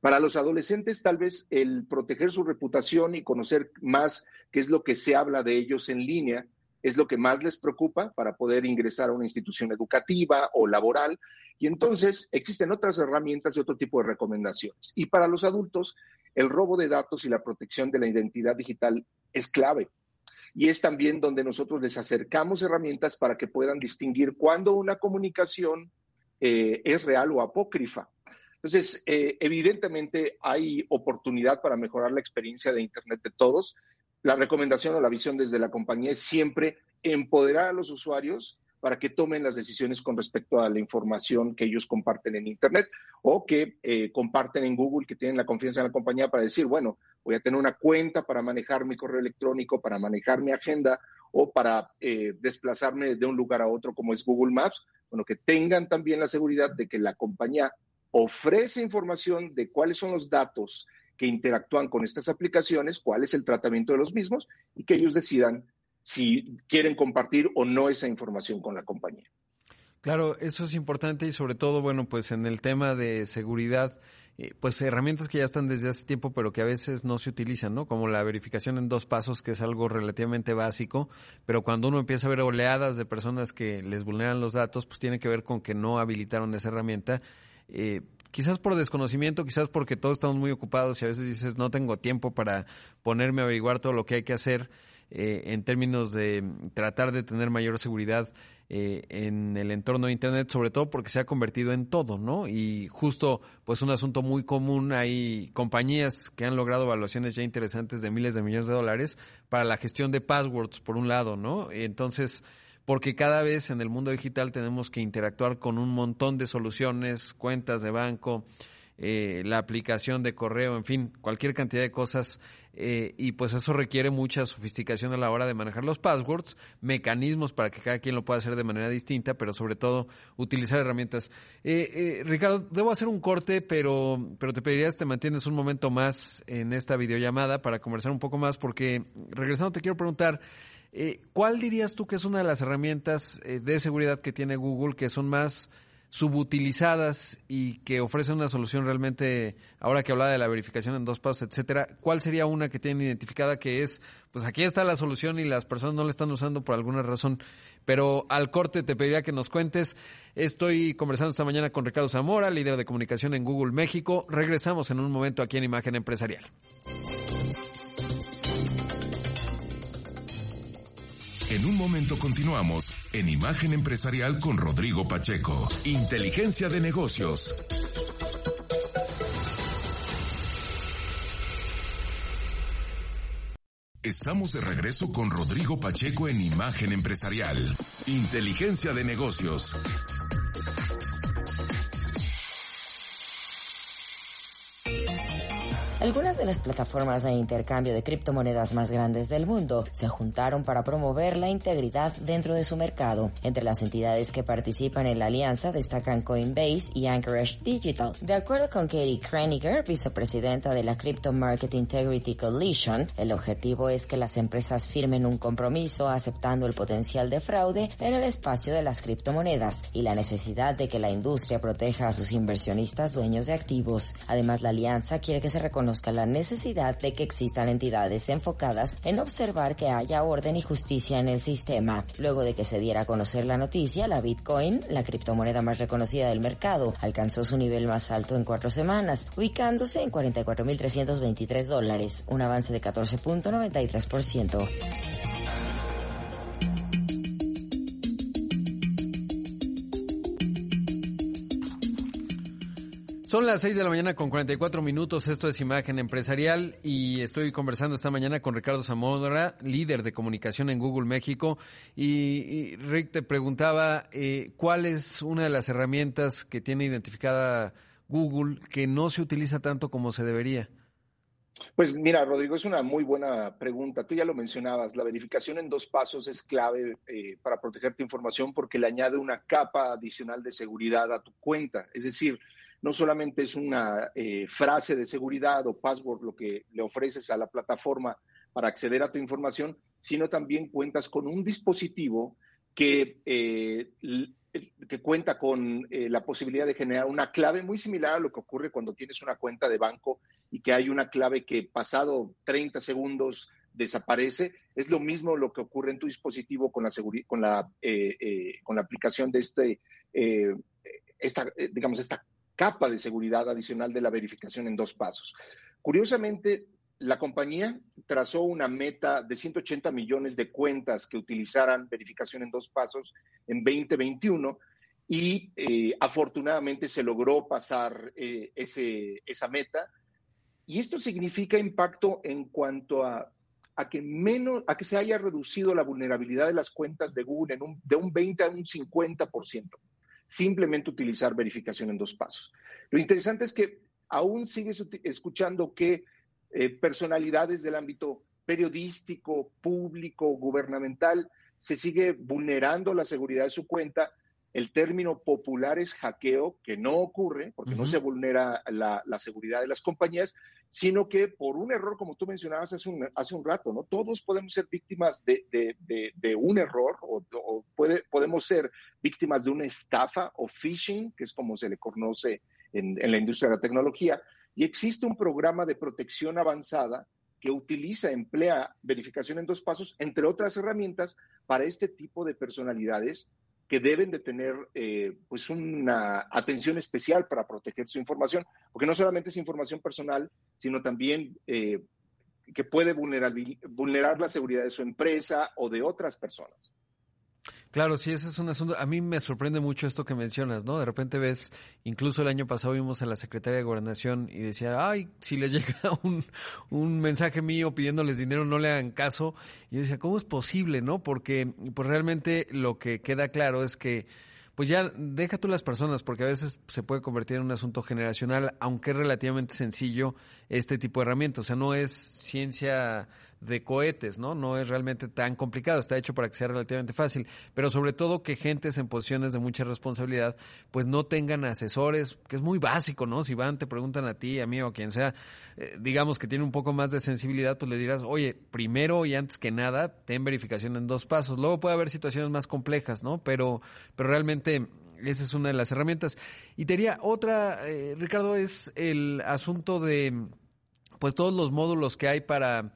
Para los adolescentes, tal vez el proteger su reputación y conocer más qué es lo que se habla de ellos en línea es lo que más les preocupa para poder ingresar a una institución educativa o laboral. Y entonces existen otras herramientas y otro tipo de recomendaciones. Y para los adultos, el robo de datos y la protección de la identidad digital es clave y es también donde nosotros les acercamos herramientas para que puedan distinguir cuándo una comunicación eh, es real o apócrifa. Entonces, eh, evidentemente hay oportunidad para mejorar la experiencia de Internet de todos. La recomendación o la visión desde la compañía es siempre empoderar a los usuarios para que tomen las decisiones con respecto a la información que ellos comparten en Internet o que eh, comparten en Google, que tienen la confianza en la compañía para decir, bueno, voy a tener una cuenta para manejar mi correo electrónico, para manejar mi agenda o para eh, desplazarme de un lugar a otro como es Google Maps. Bueno, que tengan también la seguridad de que la compañía ofrece información de cuáles son los datos que interactúan con estas aplicaciones, cuál es el tratamiento de los mismos y que ellos decidan si quieren compartir o no esa información con la compañía. Claro, eso es importante y sobre todo, bueno, pues en el tema de seguridad, eh, pues herramientas que ya están desde hace tiempo, pero que a veces no se utilizan, ¿no? Como la verificación en dos pasos, que es algo relativamente básico, pero cuando uno empieza a ver oleadas de personas que les vulneran los datos, pues tiene que ver con que no habilitaron esa herramienta. Eh, quizás por desconocimiento, quizás porque todos estamos muy ocupados y a veces dices, no tengo tiempo para ponerme a averiguar todo lo que hay que hacer. Eh, en términos de tratar de tener mayor seguridad eh, en el entorno de Internet, sobre todo porque se ha convertido en todo, ¿no? Y justo, pues un asunto muy común, hay compañías que han logrado evaluaciones ya interesantes de miles de millones de dólares para la gestión de passwords, por un lado, ¿no? Entonces, porque cada vez en el mundo digital tenemos que interactuar con un montón de soluciones, cuentas de banco, eh, la aplicación de correo, en fin, cualquier cantidad de cosas. Eh, y pues eso requiere mucha sofisticación a la hora de manejar los passwords, mecanismos para que cada quien lo pueda hacer de manera distinta, pero sobre todo utilizar herramientas. Eh, Ricardo, debo hacer un corte, pero, pero te pediría que te mantienes un momento más en esta videollamada para conversar un poco más, porque regresando te quiero preguntar, ¿cuál dirías tú que es una de las herramientas de seguridad que tiene Google que son más subutilizadas y que ofrecen una solución realmente, ahora que hablaba de la verificación en dos pasos, etcétera, ¿cuál sería una que tienen identificada que es, pues aquí está la solución y las personas no la están usando por alguna razón? Pero al corte te pediría que nos cuentes. Estoy conversando esta mañana con Ricardo Zamora, líder de comunicación en Google México. Regresamos en un momento aquí en Imagen Empresarial. En un momento continuamos en Imagen Empresarial con Rodrigo Pacheco. Inteligencia de negocios. Estamos de regreso con Rodrigo Pacheco en Imagen Empresarial. Inteligencia de negocios. Algunas de las plataformas de intercambio de criptomonedas más grandes del mundo se juntaron para promover la integridad dentro de su mercado. Entre las entidades que participan en la alianza destacan Coinbase y Anchorage Digital. De acuerdo con Katie Kraniger, vicepresidenta de la Crypto Market Integrity Coalition, el objetivo es que las empresas firmen un compromiso aceptando el potencial de fraude en el espacio de las criptomonedas y la necesidad de que la industria proteja a sus inversionistas dueños de activos. Además, la alianza quiere que se reconozca la necesidad de que existan entidades enfocadas en observar que haya orden y justicia en el sistema. Luego de que se diera a conocer la noticia, la Bitcoin, la criptomoneda más reconocida del mercado, alcanzó su nivel más alto en cuatro semanas, ubicándose en 44.323 dólares, un avance de 14.93%. Son las 6 de la mañana con 44 minutos. Esto es Imagen Empresarial y estoy conversando esta mañana con Ricardo Zamora, líder de comunicación en Google México. Y, Rick te preguntaba eh, cuál es una de las herramientas que tiene identificada Google que no se utiliza tanto como se debería. Pues mira, Rodrigo, es una muy buena pregunta. Tú ya lo mencionabas, la verificación en dos pasos es clave eh, para proteger tu información porque le añade una capa adicional de seguridad a tu cuenta. Es decir, no solamente es una eh, frase de seguridad o password lo que le ofreces a la plataforma para acceder a tu información, sino también cuentas con un dispositivo que, eh, que cuenta con eh, la posibilidad de generar una clave muy similar a lo que ocurre cuando tienes una cuenta de banco y que hay una clave que pasado 30 segundos desaparece. Es lo mismo lo que ocurre en tu dispositivo con la, con la, con la aplicación de este, esta, digamos, esta capa de seguridad adicional de la verificación en dos pasos. Curiosamente, la compañía trazó una meta de 180 millones de cuentas que utilizaran verificación en dos pasos en 2021 y eh, afortunadamente se logró pasar eh, ese, esa meta. Y esto significa impacto en cuanto a, a, que menos, a que se haya reducido la vulnerabilidad de las cuentas de Google en un, de un 20 a un 50% simplemente utilizar verificación en dos pasos. Lo interesante es que aún sigues escuchando que eh, personalidades del ámbito periodístico, público, gubernamental, se sigue vulnerando la seguridad de su cuenta el término popular es hackeo, que no ocurre porque no se vulnera la, seguridad de las compañías, sino que por un error, como tú mencionabas hace un, hace un rato, ¿no? Todos podemos ser víctimas de, un error o, puede, podemos ser víctimas de una estafa o phishing, que es como se le conoce en, en la industria de la tecnología, y existe un programa de protección avanzada que utiliza, emplea verificación en dos pasos, entre otras herramientas, para este tipo de personalidades que deben de tener eh, pues una atención especial para proteger su información, porque no solamente es información personal, sino también eh, que puede vulnerar la seguridad de su empresa o de otras personas. Claro, sí, ese es un asunto. A mí me sorprende mucho esto que mencionas, ¿no? De repente ves, incluso el año pasado vimos a la secretaria de Gobernación y decía, ay, si les <laughs> llega un, un mensaje mío pidiéndoles dinero, no le hagan caso. Y yo decía, ¿cómo es posible, no? Porque pues realmente lo que queda claro es que pues ya deja tú las personas, porque a veces se puede convertir en un asunto generacional, aunque es relativamente sencillo este tipo de herramientas. O sea, no es ciencia de cohetes, ¿no? No es realmente tan complicado, está hecho para que sea relativamente fácil, pero sobre todo que gentes en posiciones de mucha responsabilidad, pues no tengan asesores, que es muy básico, ¿no? Si van, te preguntan a ti, a mí o a quien sea, eh, digamos que tiene un poco más de sensibilidad, pues le dirás, oye, primero y antes que nada, ten verificación en dos pasos. Luego puede haber situaciones más complejas, ¿no? Pero, pero realmente esa es una de las herramientas. Y te diría otra, eh, Ricardo, es el asunto de, pues todos los módulos que hay para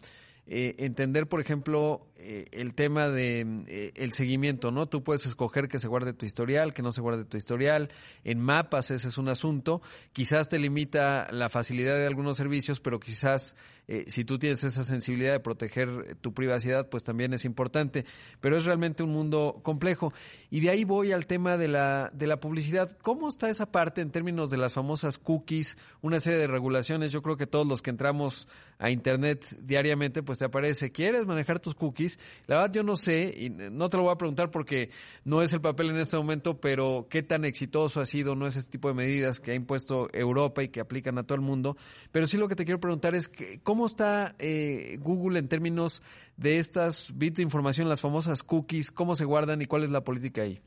eh, entender, por ejemplo, eh, el tema de eh, el seguimiento, ¿no? Tú puedes escoger que se guarde tu historial, que no se guarde tu historial. En mapas ese es un asunto. Quizás te limita la facilidad de algunos servicios, pero quizás eh, si tú tienes esa sensibilidad de proteger tu privacidad, pues también es importante. Pero es realmente un mundo complejo. Y de ahí voy al tema de la, de la publicidad. ¿Cómo está esa parte en términos de las famosas cookies? Una serie de regulaciones. Yo creo que todos los que entramos a Internet diariamente, pues te aparece, ¿quieres manejar tus cookies? La verdad yo no sé, y no te lo voy a preguntar porque no es el papel en este momento, pero qué tan exitoso ha sido, no es ese tipo de medidas que ha impuesto Europa y que aplican a todo el mundo. Pero sí lo que te quiero preguntar es, que, ¿cómo ¿Cómo está eh, Google en términos de estas bits de información, las famosas cookies? ¿Cómo se guardan y cuál es la política ahí?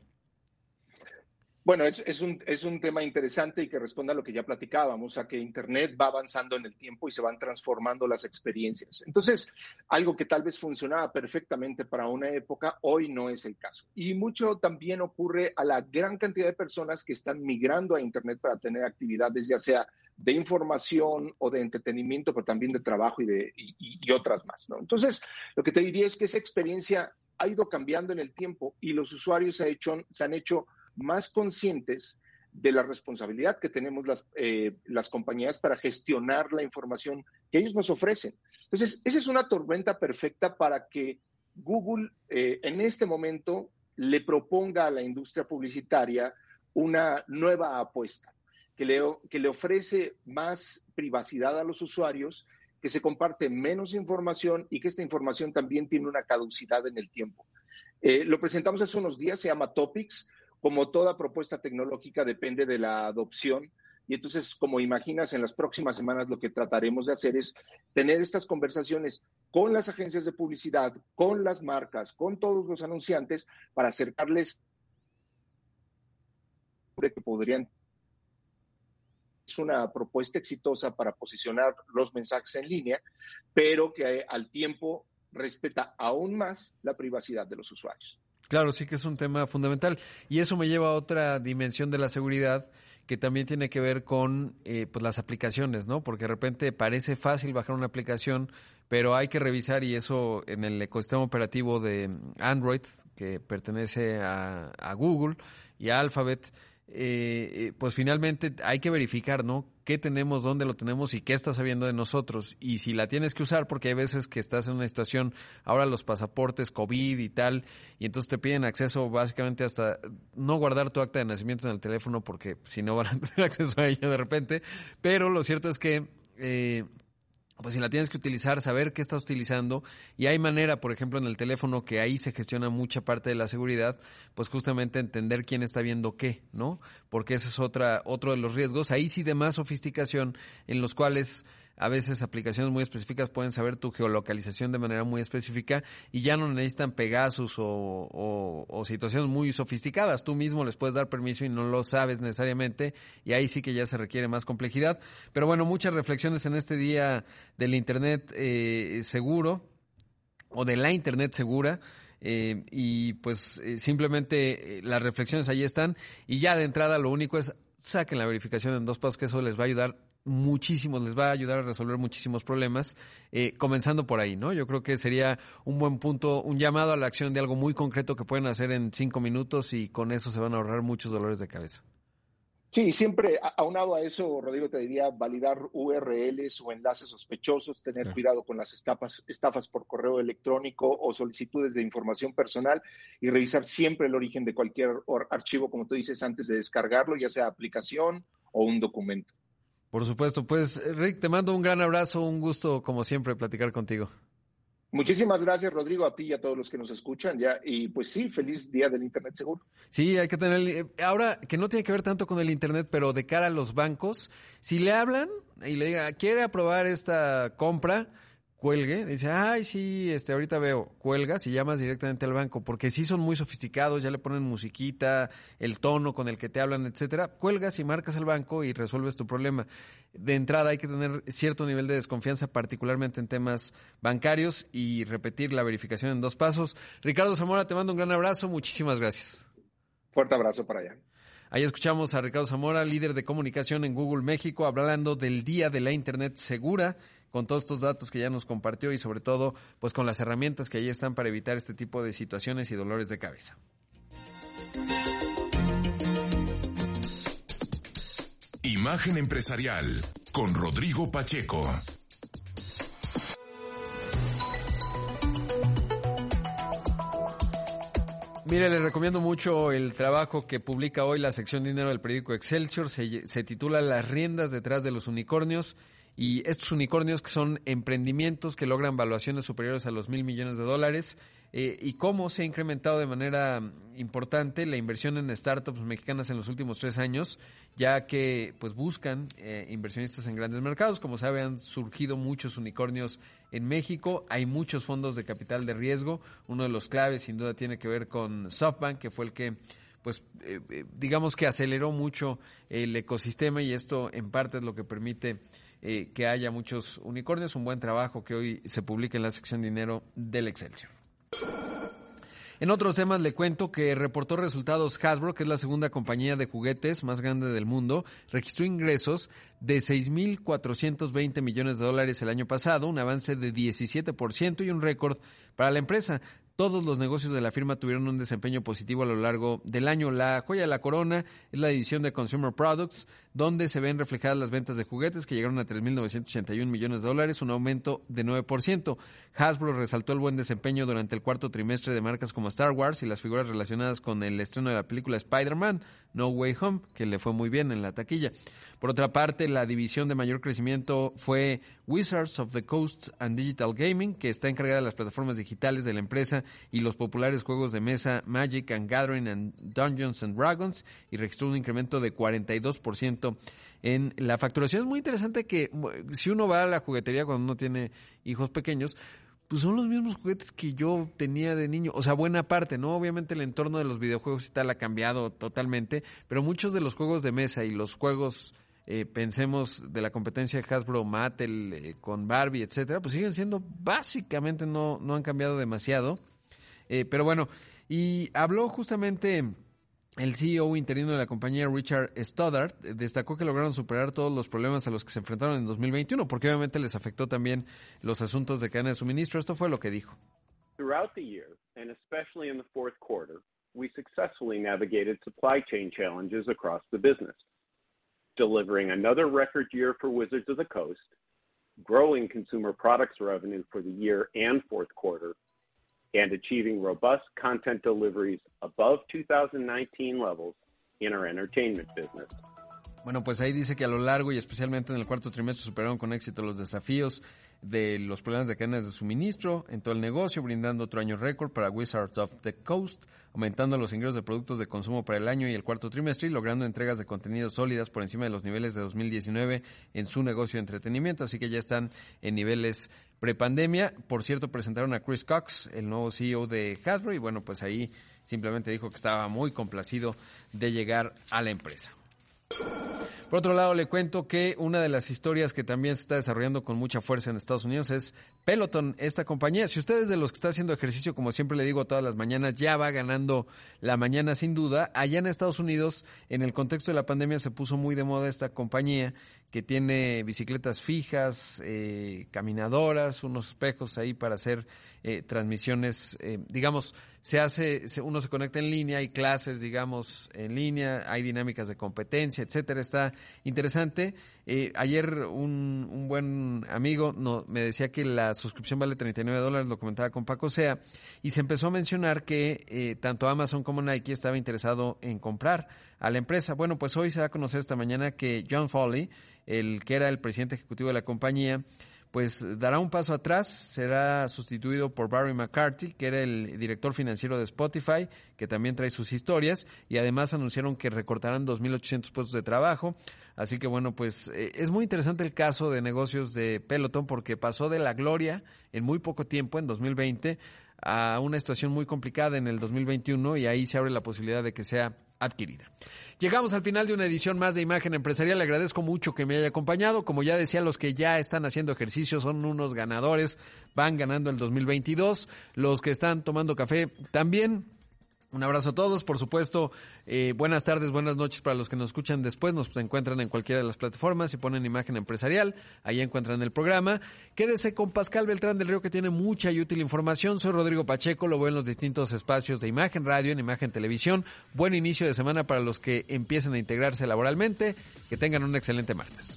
Bueno, es, un, es un tema interesante y que responde a lo que ya platicábamos, a que Internet va avanzando en el tiempo y se van transformando las experiencias. Entonces, algo que tal vez funcionaba perfectamente para una época, hoy no es el caso. Y mucho también ocurre a la gran cantidad de personas que están migrando a Internet para tener actividades, ya sea de información o de entretenimiento, pero también de trabajo y, de, y, otras más. ¿no? Entonces, lo que te diría es que esa experiencia ha ido cambiando en el tiempo y los usuarios se, hecho, se han hecho más conscientes de la responsabilidad que tenemos las, eh, las compañías para gestionar la información que ellos nos ofrecen. Entonces, esa es una tormenta perfecta para que Google eh, en este momento le proponga a la industria publicitaria una nueva apuesta que le, que le ofrece más privacidad a los usuarios, que se comparte menos información y que esta información también tiene una caducidad en el tiempo. Eh, lo presentamos hace unos días, se llama Topics. Como toda propuesta tecnológica depende de la adopción. Y entonces, como imaginas, en las próximas semanas lo que trataremos de hacer es tener estas conversaciones con las agencias de publicidad, con las marcas, con todos los anunciantes, para acercarles que podrían es una propuesta exitosa para posicionar los mensajes en línea, pero que eh, al tiempo respeta aún más la privacidad de los usuarios. Claro, sí que es un tema fundamental. Y eso me lleva a otra dimensión de la seguridad que también tiene que ver con eh, pues las aplicaciones, ¿no? Porque de repente parece fácil bajar una aplicación, pero hay que revisar y eso en el ecosistema operativo de Android, que pertenece a, a Google y a Alphabet, eh, eh, pues finalmente hay que verificar, ¿no? ¿Qué tenemos, dónde lo tenemos y qué está sabiendo de nosotros? Y si la tienes que usar, porque hay veces que estás en una situación, ahora los pasaportes, COVID y tal, y entonces te piden acceso básicamente hasta no guardar tu acta de nacimiento en el teléfono porque si no van a <laughs> tener acceso a ella de repente, pero lo cierto es que eh, pues si la tienes que utilizar, saber qué estás utilizando. Y hay manera, por ejemplo, en el teléfono, que ahí se gestiona mucha parte de la seguridad, pues justamente entender quién está viendo qué, ¿no? Porque ese es otra, otro de los riesgos. Ahí sí de más sofisticación, en los cuales a veces aplicaciones muy específicas pueden saber tu geolocalización de manera muy específica y ya no necesitan Pegasus o, situaciones muy sofisticadas. Tú mismo les puedes dar permiso y no lo sabes necesariamente y ahí sí que ya se requiere más complejidad. Pero bueno, muchas reflexiones en este día del Internet eh, seguro o de la Internet segura. Eh, y pues eh, simplemente las reflexiones ahí están y ya de entrada lo único es saquen la verificación en dos pasos que eso les va a ayudar muchísimo, les va a ayudar a resolver muchísimos problemas, eh, comenzando por ahí, ¿no? Yo creo que sería un buen punto, un llamado a la acción de algo muy concreto que pueden hacer en cinco minutos y con eso se van a ahorrar muchos dolores de cabeza. Sí, siempre aunado a eso, Rodrigo, te diría validar URLs o enlaces sospechosos, tener cuidado con las estafas, estafas por correo electrónico o solicitudes de información personal y revisar siempre el origen de cualquier archivo, como tú dices, antes de descargarlo, ya sea aplicación o un documento. Por supuesto, pues Rick, te mando un gran abrazo, un gusto como siempre platicar contigo. Muchísimas gracias, Rodrigo, a ti y a todos los que nos escuchan ya. Y pues sí, feliz día del Internet seguro. Sí, hay que tener. Eh, ahora, que no tiene que ver tanto con el Internet, pero de cara a los bancos, si le hablan y le digan, quiere aprobar esta compra, cuelgue, dice, ay, sí, este, ahorita veo, cuelgas y llamas directamente al banco, porque sí son muy sofisticados, ya le ponen musiquita, el tono con el que te hablan, etcétera, cuelgas y marcas al banco y resuelves tu problema. De entrada hay que tener cierto nivel de desconfianza, particularmente en temas bancarios, y repetir la verificación en dos pasos. Ricardo Zamora, te mando un gran abrazo, muchísimas gracias. Fuerte abrazo para allá. Ahí escuchamos a Ricardo Zamora, líder de comunicación en Google México, hablando del Día de la Internet Segura con todos estos datos que ya nos compartió y sobre todo pues con las herramientas que ahí están para evitar este tipo de situaciones y dolores de cabeza. Imagen empresarial con Rodrigo Pacheco. Mire, le recomiendo mucho el trabajo que publica hoy la sección Dinero del periódico Excelsior. Se, se titula Las riendas detrás de los unicornios y estos unicornios que son emprendimientos que logran valuaciones superiores a los mil millones de dólares eh, y cómo se ha incrementado de manera importante la inversión en startups mexicanas en los últimos tres años, ya que pues buscan eh, inversionistas en grandes mercados. Como sabe, han surgido muchos unicornios en México. Hay muchos fondos de capital de riesgo. Uno de los claves, sin duda, tiene que ver con SoftBank, que fue el que pues eh, digamos que aceleró mucho el ecosistema y esto en parte es lo que permite eh, que haya muchos unicornios. Un buen trabajo que hoy se publica en la sección dinero del Excelsior. En otros temas le cuento que reportó resultados Hasbro, que es la segunda compañía de juguetes más grande del mundo, registró ingresos de 6.420 millones de dólares el año pasado, un avance de 17% y un récord para la empresa. Todos los negocios de la firma tuvieron un desempeño positivo a lo largo del año. La joya de la corona es la división de Consumer Products, donde se ven reflejadas las ventas de juguetes que llegaron a 3.981 millones de dólares, un aumento de 9%. Hasbro resaltó el buen desempeño durante el cuarto trimestre de marcas como Star Wars y las figuras relacionadas con el estreno de la película Spider-Man, No Way Home, que le fue muy bien en la taquilla. Por otra parte, la división de mayor crecimiento fue Wizards of the Coast and Digital Gaming, que está encargada de las plataformas digitales de la empresa y los populares juegos de mesa Magic and Gathering and Dungeons and Dragons y registró un incremento de 42% en la facturación. Es muy interesante que si uno va a la juguetería cuando uno tiene hijos pequeños, pues son los mismos juguetes que yo tenía de niño. O sea, buena parte, ¿no? Obviamente el entorno de los videojuegos y tal ha cambiado totalmente, pero muchos de los juegos de mesa y los juegos eh, pensemos de la competencia Hasbro, Mattel, eh, con Barbie, etcétera, pues siguen siendo básicamente no, no han cambiado demasiado. Eh, pero bueno, y habló justamente el CEO interino de la compañía, Richard Stoddart, destacó que lograron superar todos los problemas a los que se enfrentaron en 2021, porque obviamente les afectó también los asuntos de cadena de suministro. Esto fue lo que dijo. Throughout the year, and especially in the fourth quarter, we successfully navigated supply chain challenges across the business. Delivering another record year for Wizards of the Coast, growing consumer products revenue for the year and fourth quarter, and achieving robust content deliveries above 2019 levels in our entertainment business. Bueno, pues ahí dice que a lo largo y especialmente en el cuarto trimestre superaron con éxito los desafíos de los problemas de cadenas de suministro en todo el negocio, brindando otro año récord para Wizards of the Coast, aumentando los ingresos de productos de consumo para el año y el cuarto trimestre y logrando entregas de contenidos sólidas por encima de los niveles de 2019 en su negocio de entretenimiento, así que ya están en niveles prepandemia. Por cierto, presentaron a Chris Cox, el nuevo CEO de Hasbro, y bueno, pues ahí simplemente dijo que estaba muy complacido de llegar a la empresa. Por otro lado, le cuento que una de las historias que también se está desarrollando con mucha fuerza en Estados Unidos es Peloton, esta compañía. Si usted es de los que está haciendo ejercicio, como siempre le digo todas las mañanas, ya va ganando la mañana sin duda. Allá en Estados Unidos, en el contexto de la pandemia, se puso muy de moda esta compañía que tiene bicicletas fijas, eh, caminadoras, unos espejos ahí para hacer eh, transmisiones, eh, digamos, se hace, uno se conecta en línea, hay clases, digamos, en línea, hay dinámicas de competencia, etcétera, está interesante. ayer un, un, buen amigo no, me decía que la suscripción vale 39 dólares, lo comentaba con Paco Sea, y se empezó a mencionar que tanto Amazon como Nike estaba interesado en comprar a la empresa. Bueno, pues hoy se va a conocer esta mañana que John Foley, el que era el presidente ejecutivo de la compañía, pues dará un paso atrás, será sustituido por Barry McCarthy, que era el director financiero de Spotify, que también trae sus historias, y además anunciaron que recortarán 2.800 puestos de trabajo. Así que bueno, pues eh, es muy interesante el caso de negocios de Peloton porque pasó de la gloria en muy poco tiempo, en 2020, a una situación muy complicada en el 2021 y ahí se abre la posibilidad de que sea adquirida. Llegamos al final de una edición más de Imagen Empresarial. Le agradezco mucho que me haya acompañado. Como ya decía, los que ya están haciendo ejercicio son unos ganadores. Van ganando el 2022. Los que están tomando café también un abrazo a todos, por supuesto. Eh, buenas tardes, buenas noches para los que nos escuchan después. Nos encuentran en cualquiera de las plataformas y ponen imagen empresarial. Ahí encuentran el programa. Quédese con Pascal Beltrán del Río que tiene mucha y útil información. Soy Rodrigo Pacheco, lo veo en los distintos espacios de imagen radio, en imagen televisión. Buen inicio de semana para los que empiecen a integrarse laboralmente. Que tengan un excelente martes.